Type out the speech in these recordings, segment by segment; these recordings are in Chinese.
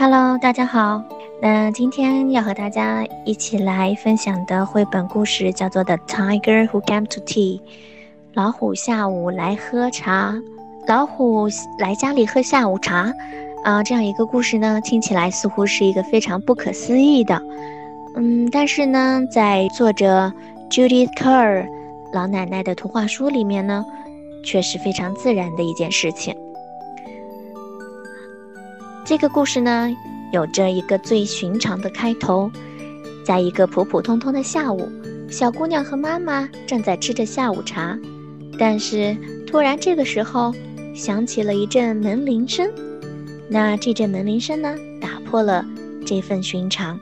Hello，大家好。那今天要和大家一起来分享的绘本故事叫做《The Tiger Who Came to Tea》。老虎下午来喝茶，老虎来家里喝下午茶。啊，这样一个故事呢，听起来似乎是一个非常不可思议的。嗯，但是呢，在作者 Judith Kerr 老奶奶的图画书里面呢，却是非常自然的一件事情。这个故事呢，有着一个最寻常的开头，在一个普普通通的下午，小姑娘和妈妈正在吃着下午茶，但是突然这个时候响起了一阵门铃声，那这阵门铃声呢，打破了这份寻常。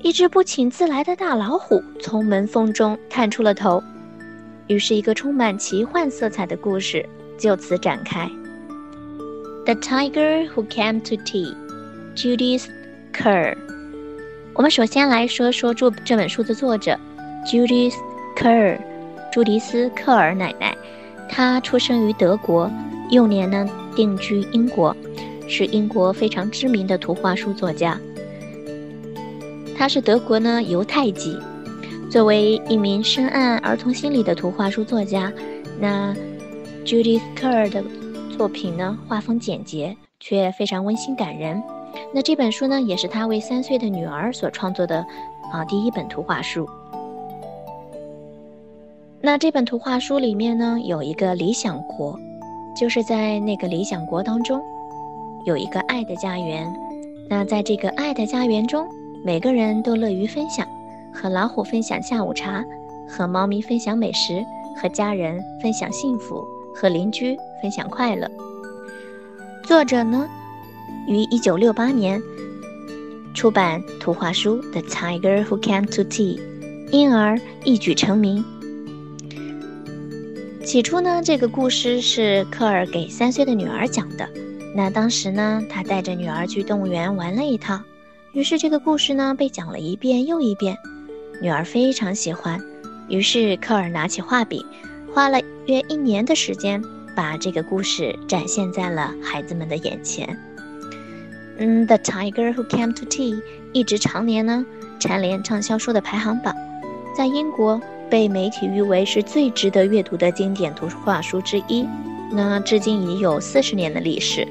一只不请自来的大老虎从门缝中探出了头，于是，一个充满奇幻色彩的故事就此展开。The Tiger Who Came to Tea, Judith Kerr。我们首先来说说这这本书的作者 Judith Kerr，朱迪斯·克尔奶奶。她出生于德国，幼年呢定居英国，是英国非常知名的图画书作家。她是德国呢犹太籍。作为一名深谙儿童心理的图画书作家，那 Judith Kerr 的。作品呢，画风简洁，却非常温馨感人。那这本书呢，也是他为三岁的女儿所创作的啊第一本图画书。那这本图画书里面呢，有一个理想国，就是在那个理想国当中，有一个爱的家园。那在这个爱的家园中，每个人都乐于分享，和老虎分享下午茶，和猫咪分享美食，和家人分享幸福。和邻居分享快乐。作者呢，于一九六八年出版图画书《The Tiger Who Came to Tea》，因而一举成名。起初呢，这个故事是科尔给三岁的女儿讲的。那当时呢，他带着女儿去动物园玩了一趟，于是这个故事呢被讲了一遍又一遍，女儿非常喜欢。于是科尔拿起画笔。画了约一年的时间，把这个故事展现在了孩子们的眼前。嗯，《The Tiger Who Came to Tea》一直常年呢蝉联畅销书的排行榜，在英国被媒体誉为是最值得阅读的经典图画书之一。那至今已有四十年的历史。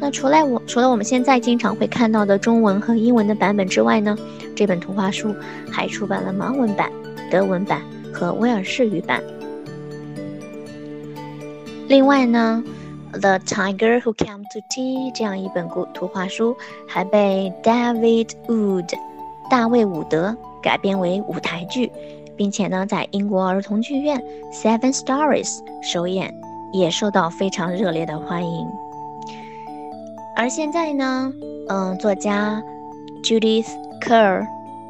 那除了我除了我们现在经常会看到的中文和英文的版本之外呢，这本图画书还出版了盲文版、德文版和威尔士语版。另外呢，《The Tiger Who Came to Tea》这样一本故图画书还被 David Wood 大卫伍德改编为舞台剧，并且呢，在英国儿童剧院 Seven Stories 首演，也受到非常热烈的欢迎。而现在呢，嗯，作家 Judith Kerr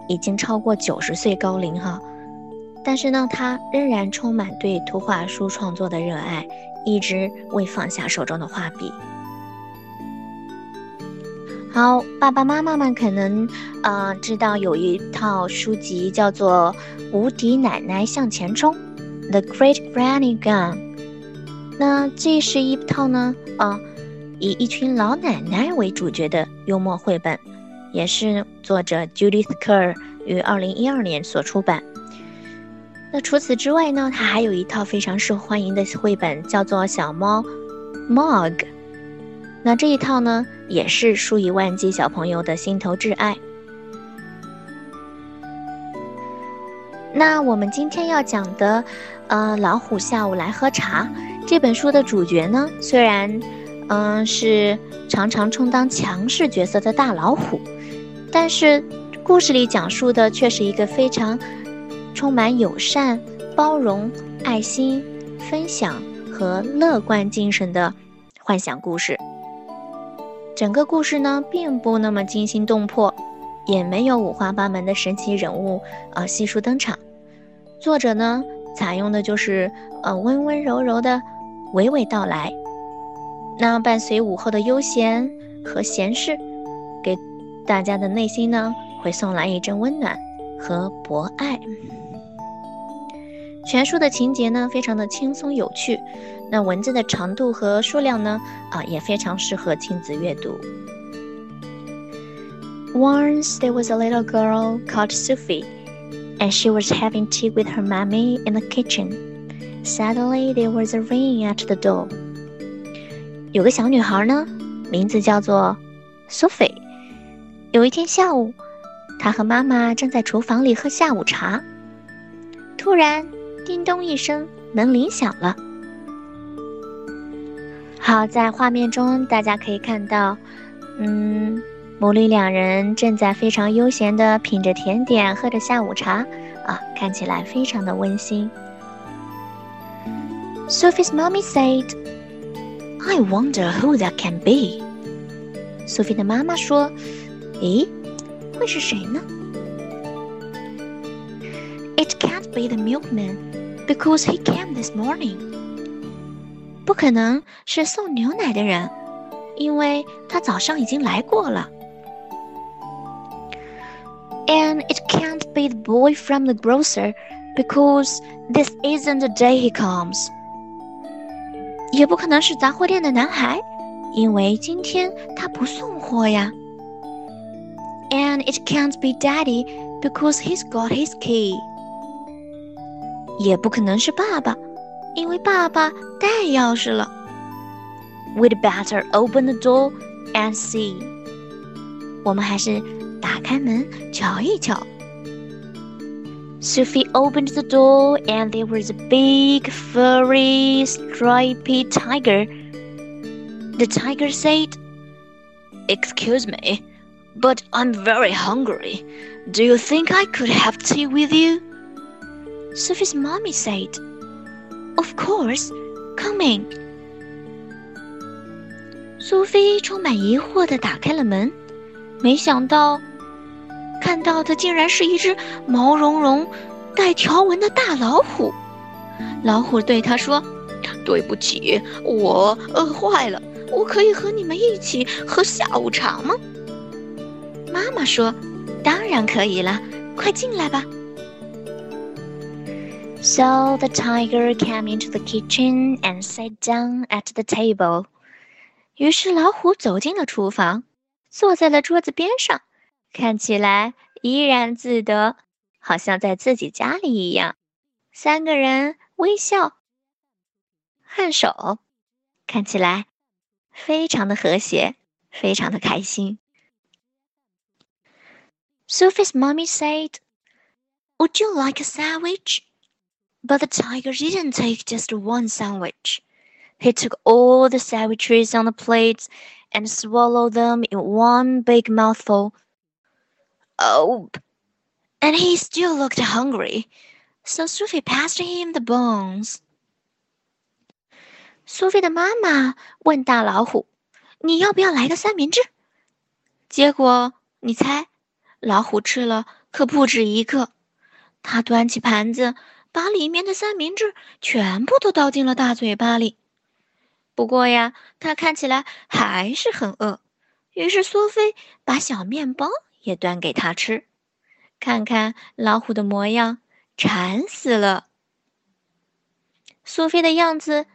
已经超过九十岁高龄哈，但是呢，他仍然充满对图画书创作的热爱。一直未放下手中的画笔。好，爸爸妈妈们可能呃知道有一套书籍叫做《无敌奶奶向前冲》（The Great Granny Gun）。那这是一套呢啊以一群老奶奶为主角的幽默绘本，也是作者 Judith Kerr 于二零一二年所出版。那除此之外呢，它还有一套非常受欢迎的绘本，叫做《小猫 Mog》。那这一套呢，也是数以万计小朋友的心头挚爱。那我们今天要讲的，呃，《老虎下午来喝茶》这本书的主角呢，虽然，嗯，是常常充当强势角色的大老虎，但是故事里讲述的却是一个非常。充满友善、包容、爱心、分享和乐观精神的幻想故事。整个故事呢，并不那么惊心动魄，也没有五花八门的神奇人物啊悉数登场。作者呢，采用的就是呃温温柔柔的娓娓道来。那伴随午后的悠闲和闲适，给大家的内心呢，会送来一阵温暖和博爱。全书的情节呢，非常的轻松有趣，那文字的长度和数量呢，啊，也非常适合亲子阅读。Once there was a little girl called Sophie, and she was having tea with her mommy in the kitchen. Suddenly there was a ring at the door. 有个小女孩呢，名字叫做 Sophie。有一天下午，她和妈妈正在厨房里喝下午茶。突然，叮咚一声，门铃响了。好，在画面中大家可以看到，嗯。母女两人正在非常悠闲地品着甜点，喝着下午茶，啊，看起来非常的温馨。Sophie's mommy said, "I wonder who that can be." Sophie 的妈妈说：“咦，会是谁呢？”It can't be the milkman, because he came this morning. 不可能是送牛奶的人，因为他早上已经来过了。And it can't be the boy from the grocer because this isn't the day he comes. 也不可能是杂货店的男孩，因为今天他不送货呀。And it can't be Daddy because he's got his key. 也不可能是爸爸，因为爸爸带钥匙了。We'd better open the door and see. 我们还是打开门瞧一瞧。Sophie opened the door and there was a big, furry, stripy tiger. The tiger said, Excuse me, but I'm very hungry. Do you think I could have tea with you? Sophie's mommy said, Of course, coming。”苏菲充满疑惑地打开了门，没想到看到的竟然是一只毛茸茸、带条纹的大老虎。老虎对他说：“对不起，我饿坏了。我可以和你们一起喝下午茶吗？”妈妈说：“当然可以了，快进来吧。” So the tiger came into the kitchen and sat down at the table. 于是老虎走进了厨房，坐在了桌子边上。看起来怡然自得，好像在自己家里一样。三个人微笑、颔首，看起来非常的和谐，非常的开心。Sophie's mommy said, "Would you like a sandwich?" But the tiger didn't take just one sandwich. He took all the sandwiches on the plates and swallowed them in one big mouthful. Oh, and he still looked hungry, so Sophie passed him the bones. 苏菲的妈妈问大老虎：“你要不要来个三明治？”结果你猜，老虎吃了可不止一个。他端起盘子， 把里面的三明治全部都倒进了大嘴巴里。不过呀，他看起来还是很饿。于是苏菲把小面包。也端给他吃，看看老虎的模样，馋死了。苏菲的样子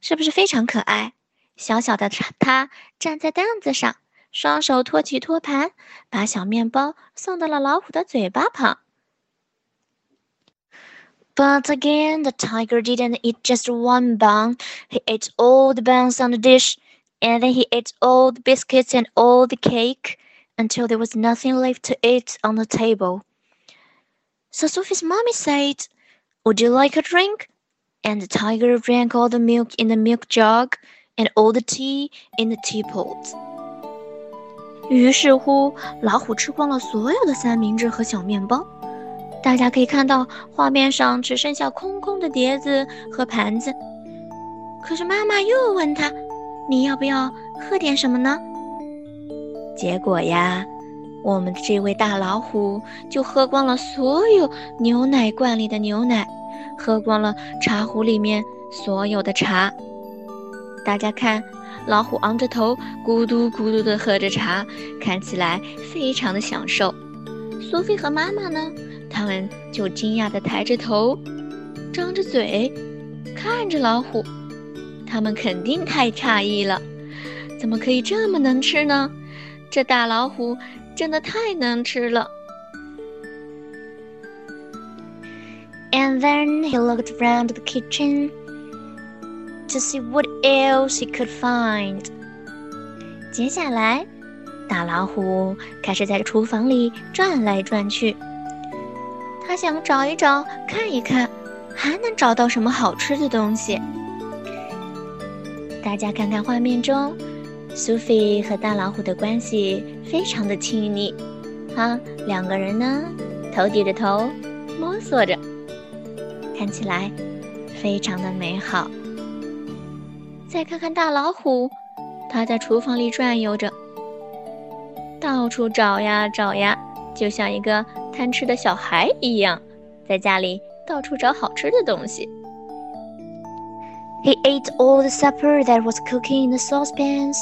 是不是非常可爱？小小的她站在凳子上，双手托起托盘，把小面包送到了老虎的嘴巴旁。But again, the tiger didn't eat just one bun. He ate all the buns on the dish, and then he ate all the biscuits and all the cake until there was nothing left to eat on the table. So Sophie's mommy said, Would you like a drink? And the tiger drank all the milk in the milk jug and all the tea in the teapot. 于是乎，老虎吃光了所有的三明治和小面包。 大家可以看到，画面上只剩下空空的碟子和盘子。可是妈妈又问他：“你要不要喝点什么呢？”结果呀，我们的这位大老虎就喝光了所有牛奶罐里的牛奶，喝光了茶壶里面所有的茶。大家看，老虎昂着头，咕嘟咕嘟地喝着茶，看起来非常的享受。苏菲和妈妈呢，他们就惊讶地抬着头，张着嘴，看着老虎。他们肯定太诧异了，怎么可以这么能吃呢？这大老虎真的太能吃了。And then he looked around the kitchen to see what else he could find. 接下来，大老虎开始在厨房里转来转去。想找一找，看一看，还能找到什么好吃的东西。大家看看画面中，苏菲和大老虎的关系非常的亲密。啊，两个人呢，头抵着头，摸索着，看起来非常的美好。再看看大老虎。它在厨房里转悠着，到处找呀找呀，就像一个贪吃的小孩一样，在家里到处找好吃的东西。He ate all the supper that was cooking in the saucepans,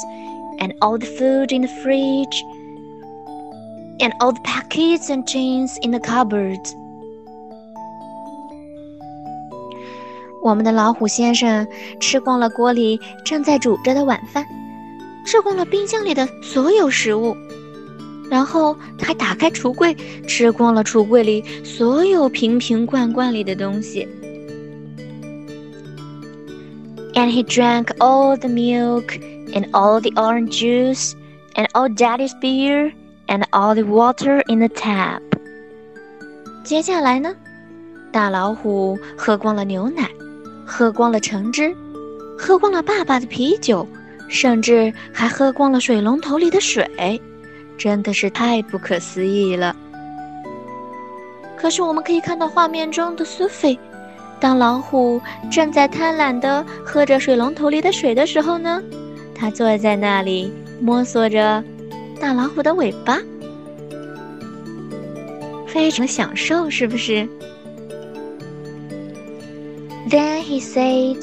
and all the food in the fridge, and all the packets and tins in the cupboards. 我们的老虎先生吃光了锅里正在煮着的晚饭。吃光了冰箱里的所有食物，然后他打开橱柜，吃光了橱柜里所有瓶瓶罐罐里的东西。And he drank all the milk and all the orange juice and all Daddy's beer and all the water in the tap。接下来呢，大老虎喝光了牛奶，喝光了橙汁，喝光了爸爸的啤酒。甚至还喝光了水龙头里的水，真的是太不可思议了。可是我们可以看到画面中的苏菲，当老虎正在贪婪地喝着水龙头里的水的时候呢，他坐在那里摸索着大老虎的尾巴，非常享受，是不是？Then he said,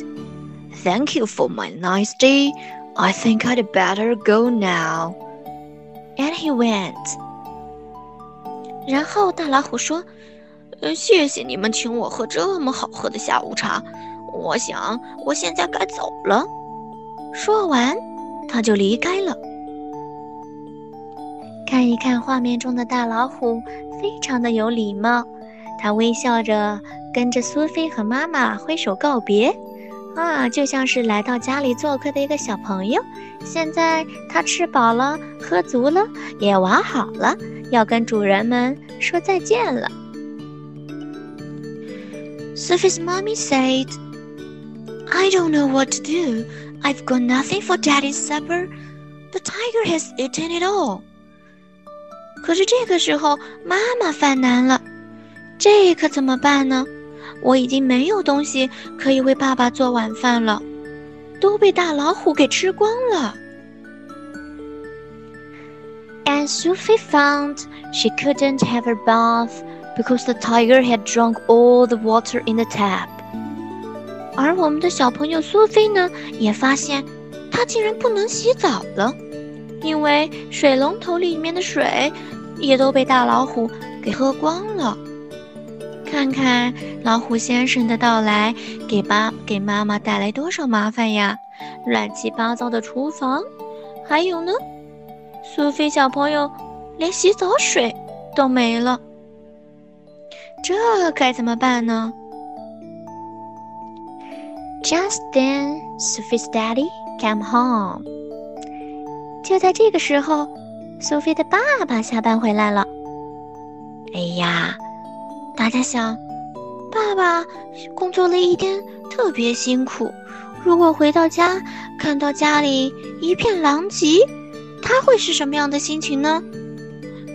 "Thank you for my nice day." I think I'd better go now. And he went. 然后大老虎说：“，谢谢你们请我喝这么好喝的下午茶。我想我现在该走了。”说完，他就离开了。看一看画面中的大老虎，非常的有礼貌。他微笑着跟着苏菲和妈妈挥手告别。啊，就像是来到家里做客的一个小朋友。现在他吃饱了，喝足了，也玩好了，要跟主人们说再见了。Sophie's mommy said, "I don't know what to do. I've got nothing for Daddy's supper. The tiger has eaten it all." 可是这个时候，妈妈犯难了，这可怎么办呢？我已经没有东西可以为爸爸做晚饭了，都被大老虎给吃光了。And Sophie found she couldn't have her bath because the tiger had drunk all the water in the tap。而我们的小朋友苏菲呢，也发现她竟然不能洗澡了，因为水龙头里面的水也都被大老虎给喝光了。看看老虎先生的到来，给爸给妈妈带来多少麻烦呀！乱七八糟的厨房，还有呢，苏菲小朋友连洗澡水都没了，这该怎么办呢？Just then, Sophie's daddy came home。就在这个时候，苏菲的爸爸下班回来了。哎呀！大家想，爸爸工作了一天，特别辛苦。如果回到家看到家里一片狼藉，他会是什么样的心情呢？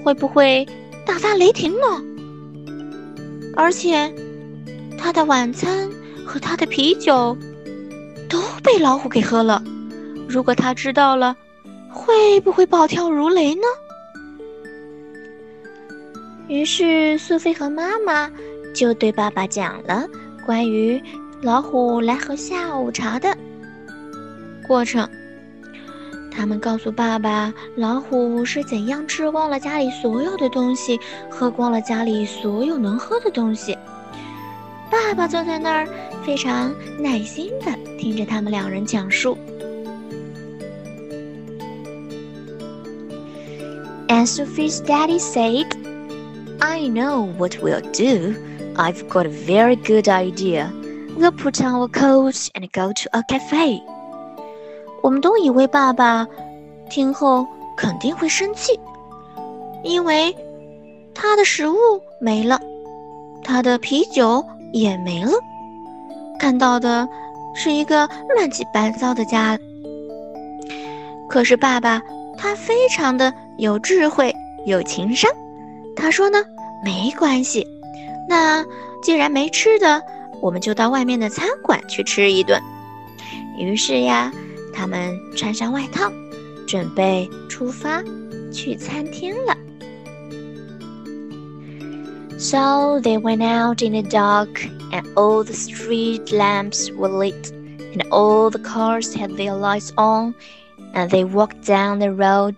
会不会大发雷霆呢？而且，他的晚餐和他的啤酒都被老虎给喝了。如果他知道了，会不会暴跳如雷呢？于是，苏菲和妈妈就对爸爸讲了关于老虎来喝下午茶的过程。他们告诉爸爸，老虎是怎样吃光了家里所有的东西，喝光了家里所有能喝的东西。爸爸坐在那儿，非常耐心地听着他们两人讲述。And Sophie's daddy said, I know what we'll do. I've got a very good idea. We'll put on our coats and go to a cafe. 我们都以为爸爸听后肯定会生气，因为他的食物没了，他的啤酒也没了，看到的是一个乱七八糟的家。可是爸爸他非常的有智慧、有情商，他说呢，没关系，那既然没吃的，我们就到外面的餐馆去吃一顿。于是呀，他们穿上外套，准备出发去餐厅了。So they went out in the dark, and all the street lamps were lit, and all the cars had their lights on, and they walked down the road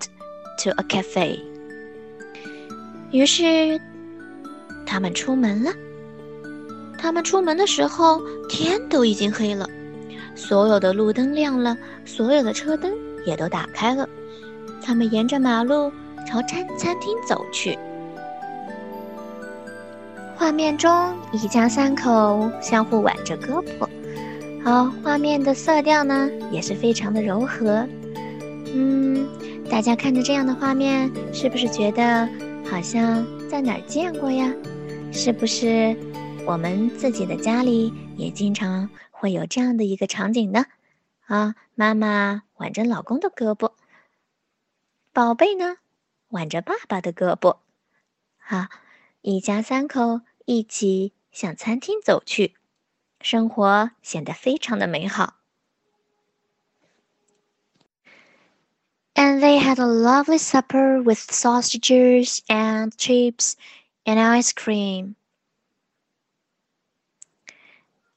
to a cafe. 于是，他们出门了。他们出门的时候，天都已经黑了，所有的路灯亮了，所有的车灯也都打开了。他们沿着马路朝餐餐厅走去。画面中，一家三口相互挽着胳膊，好，画面的色调呢也是非常的柔和。嗯，大家看着这样的画面，是不是觉得好像在哪儿见过呀？是不是我们自己的家里也经常会有这样的一个场景呢？啊，妈妈挽着老公的胳膊，宝贝呢挽着爸爸的胳膊，好，一家三口。一起向餐厅走去，生活显得非常的美好。And they had a lovely supper with sausages and chips and ice cream。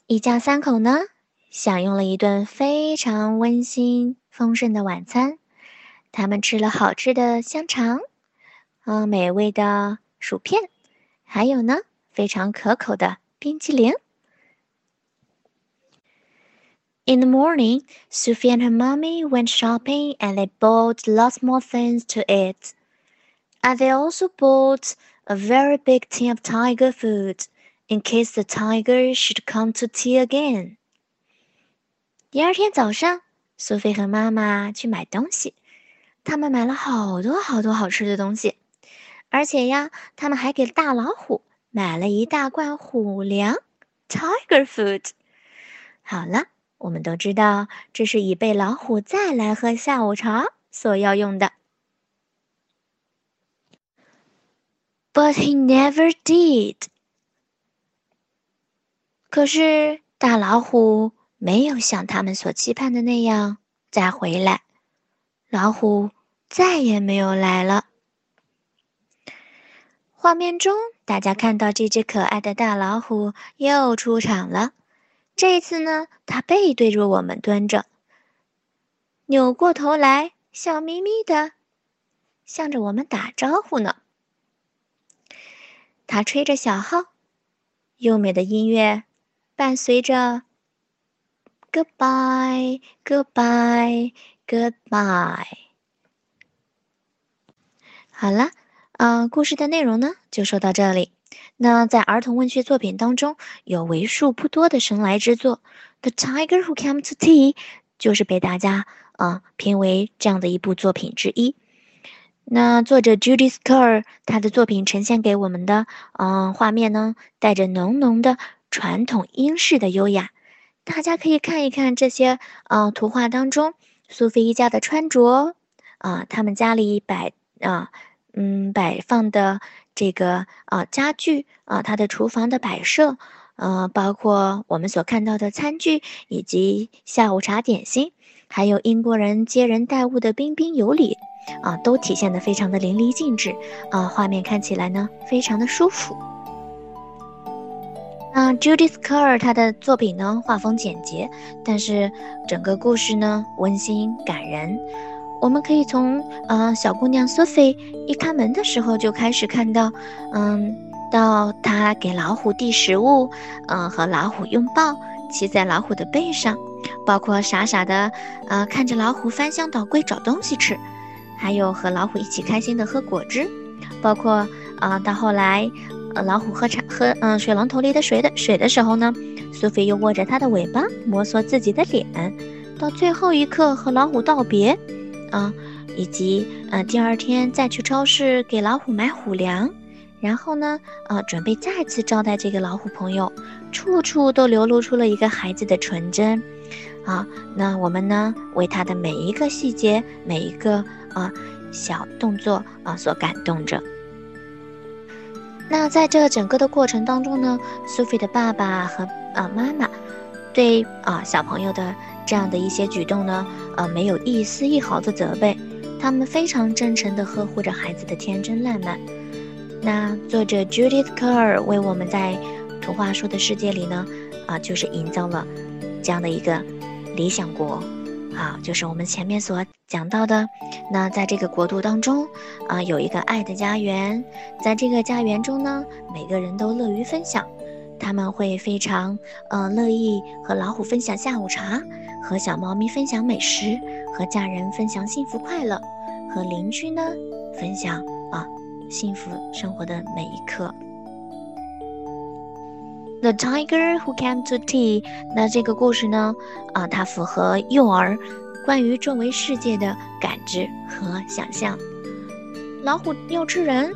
一家三口呢，享用了一顿非常温馨丰盛的晚餐。他们吃了好吃的香肠，嗯，美味的薯片，还有呢。非常可口的冰淇淋。 In the morning, Sophie and her mommy went shopping and they bought lots more things to eat. And they also bought a very big tin of tiger food in case the tiger should come to tea again. 第二天早上，苏菲和妈妈去买东西，他们买了好多好多好吃的东西，而且呀，他们还给大老虎买了一大罐虎粮，Tiger Food。好了， 我们都知道这是以备老虎再来喝下午茶所要用的。But he never did。可是大老虎没有像他们所期盼的那样再回来，老虎再也没有来了。画面中，大家看到这只可爱的大老虎又出场了。这一次呢，它背对着我们蹲着，扭过头来，笑眯眯的，向着我们打招呼呢。它吹着小号，优美的音乐伴随着 “Goodbye, Goodbye, Goodbye”。好了。啊，故事的内容呢，就说到这里。那在儿童文学作品当中，有为数不多的神来之作，《The Tiger Who Came to Tea》就是被大家啊评为这样的一部作品之一。那作者 Judith Kerr 他的作品呈现给我们的嗯画面呢，带着浓浓的传统英式的优雅。大家可以看一看这些啊图画当中，苏菲一家的穿着啊，他们家里摆啊。嗯，摆放的这个啊家具啊，它的厨房的摆设，呃，包括我们所看到的餐具以及下午茶点心，还有英国人接人待物的彬彬有礼，啊，都体现的非常的淋漓尽致，啊，画面看起来呢非常的舒服。那 Judith Kerr 她的作品呢画风简洁，但是整个故事呢温馨感人。我们可以从呃小姑娘 Sophie 一开门的时候就开始看到，嗯，到她给老虎递食物，嗯，和老虎拥抱，骑在老虎的背上，包括傻傻的呃看着老虎翻箱倒柜找东西吃，还有和老虎一起开心的喝果汁，包括啊，到后来，呃，老虎喝茶喝嗯水龙头里的水的水的时候呢，苏菲又握着它的尾巴摩挲自己的脸，到最后一刻和老虎道别，啊，以及嗯第二天再去超市给老虎买虎粮。然后呢，呃，准备再次招待这个老虎朋友，处处都流露出了一个孩子的纯真，啊，那我们呢，为他的每一个细节、每一个啊小动作啊所感动着。那在这整个的过程当中呢，苏菲的爸爸和啊妈妈对啊小朋友的这样的一些举动呢，呃，没有一丝一毫的责备，他们非常真诚地呵护着孩子的天真烂漫。那作者 Judith Kerr 为我们在图画书的世界里呢，啊，就是营造了这样的一个理想国，啊，就是我们前面所讲到的。那在这个国度当中，啊，有一个爱的家园，在这个家园中呢，每个人都乐于分享，他们会非常，呃，乐意和老虎分享下午茶，和小猫咪分享美食，和家人分享幸福快乐，和邻居呢分享啊。幸福生活的每一刻。The tiger who came to tea。那这个故事呢？啊，它符合幼儿关于周围世界的感知和想象。老虎要吃人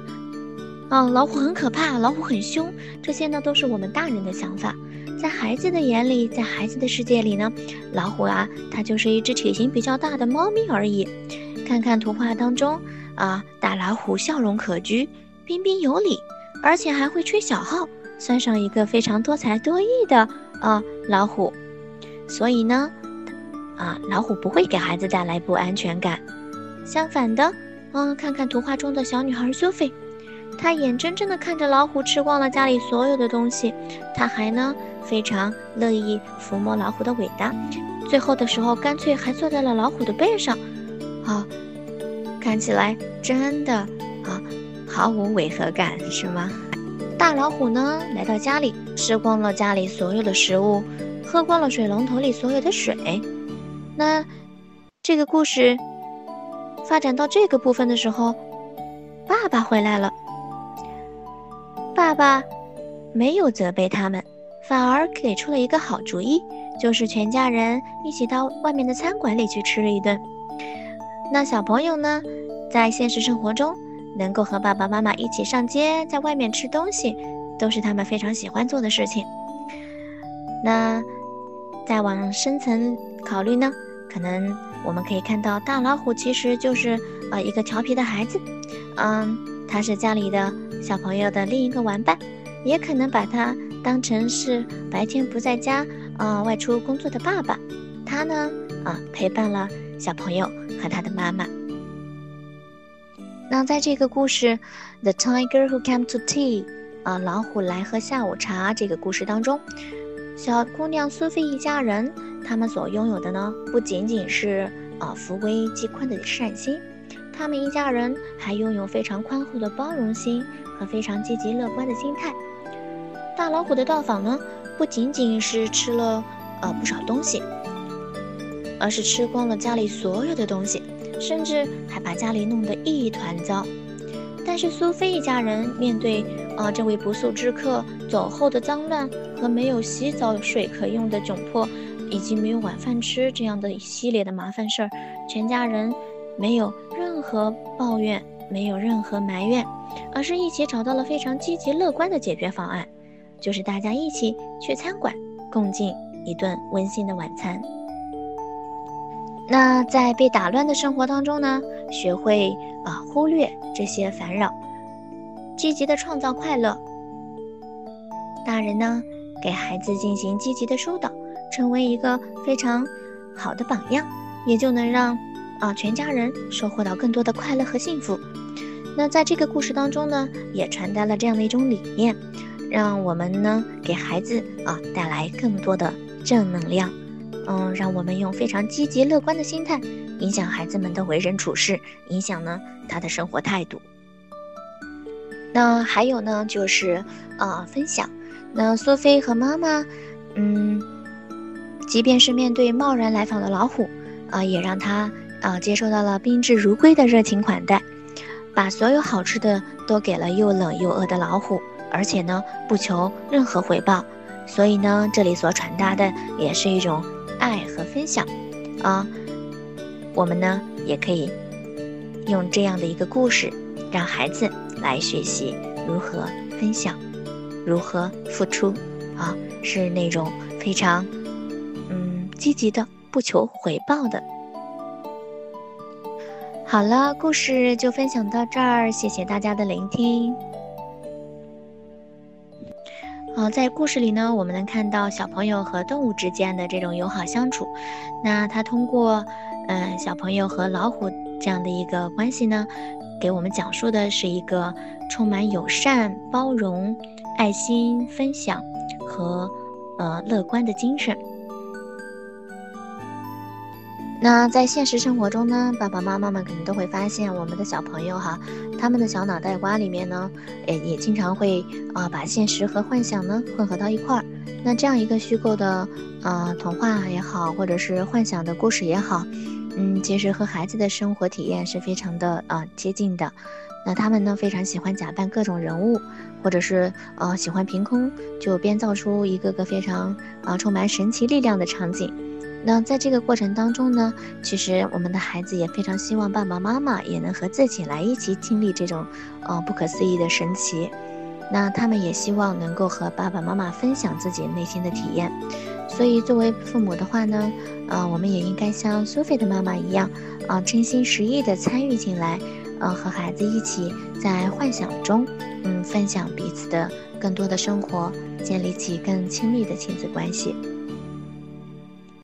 啊！老虎很可怕，老虎很凶。这些呢，都是我们大人的想法。在孩子的眼里，在孩子的世界里呢，老虎啊，它就是一只体型比较大的猫咪而已。看看图画当中。啊，大老虎笑容可掬，彬彬有礼，而且还会吹小号，算上一个非常多才多艺的啊老虎。所以呢，啊，老虎不会给孩子带来不安全感。相反的，嗯，看看图画中的小女孩苏菲，她眼睁睁地看着老虎吃光了家里所有的东西，她还呢非常乐意抚摸老虎的尾巴，最后的时候干脆还坐在了老虎的背上，啊。看起来真的啊，毫无违和感，是吗？大老虎呢，来到家里，吃光了家里所有的食物，喝光了水龙头里所有的水。那这个故事发展到这个部分的时候，爸爸回来了。爸爸没有责备他们，反而给出了一个好主意，就是全家人一起到外面的餐馆里去吃了一顿。那小朋友呢，在现实生活中能够和爸爸妈妈一起上街，在外面吃东西，都是他们非常喜欢做的事情。那再往深层考虑呢，可能我们可以看到，大老虎其实就是呃一个调皮的孩子，嗯，他是家里的小朋友的另一个玩伴，也可能把他当成是白天不在家，呃，外出工作的爸爸。他呢，啊，陪伴了小朋友。和他的妈妈。那在这个故事《The Tiger Who Came to Tea》啊，老虎来喝下午茶这个故事当中，小姑娘苏菲一家人，他们所拥有的呢，不仅仅是啊扶危济困的善心，他们一家人还拥有非常宽厚的包容心和非常积极乐观的心态。大老虎的到访呢，不仅仅是吃了呃不少东西。而是吃光了家里所有的东西，甚至还把家里弄得一团糟。但是苏菲一家人面对呃这位不速之客走后的脏乱和没有洗澡水可用的窘迫，以及没有晚饭吃这样的一系列的麻烦事儿，全家人没有任何抱怨，没有任何埋怨，而是一起找到了非常积极乐观的解决方案，就是大家一起去餐馆共进一顿温馨的晚餐。那在被打乱的生活当中呢，学会啊忽略这些烦扰，积极的创造快乐。大人呢，给孩子进行积极的疏导，成为一个非常好的榜样，也就能让啊全家人收获到更多的快乐和幸福。那在这个故事当中呢，也传达了这样的一种理念，让我们呢给孩子啊带来更多的正能量。嗯，让我们用非常积极乐观的心态影响孩子们的为人处事，影响呢他的生活态度。那还有呢，就是啊分享。那苏菲和妈妈，嗯，即便是面对贸然来访的老虎，啊，也让他啊接受到了宾至如归的热情款待，把所有好吃的都给了又冷又饿的老虎，而且呢不求任何回报。所以呢，这里所传达的也是一种爱和分享啊。我们呢也可以用这样的一个故事，让孩子来学习如何分享，如何付出啊，是那种非常嗯积极的，不求回报的。好了，故事就分享到这儿，谢谢大家的聆听。好，在故事里呢，我们能看到小朋友和动物之间的这种友好相处。那他通过，嗯，小朋友和老虎这样的一个关系呢，给我们讲述的是一个充满友善、包容、爱心、分享和呃乐观的精神。那在现实生活中呢，爸爸妈妈们可能都会发现，我们的小朋友哈，他们的小脑袋瓜里面呢，也也经常会啊把现实和幻想呢混合到一块儿。那这样一个虚构的呃童话也好，或者是幻想的故事也好，嗯，其实和孩子的生活体验是非常的啊接近的。那他们呢非常喜欢假扮各种人物，或者是呃喜欢凭空就编造出一个个非常啊充满神奇力量的场景。那在这个过程当中呢，其实我们的孩子也非常希望爸爸妈妈也能和自己来一起经历这种，呃，不可思议的神奇。那他们也希望能够和爸爸妈妈分享自己内心的体验。所以作为父母的话呢，呃，我们也应该像苏菲的妈妈一样，啊，真心实意的参与进来，呃，和孩子一起在幻想中，嗯，分享彼此的更多的生活，建立起更亲密的亲子关系。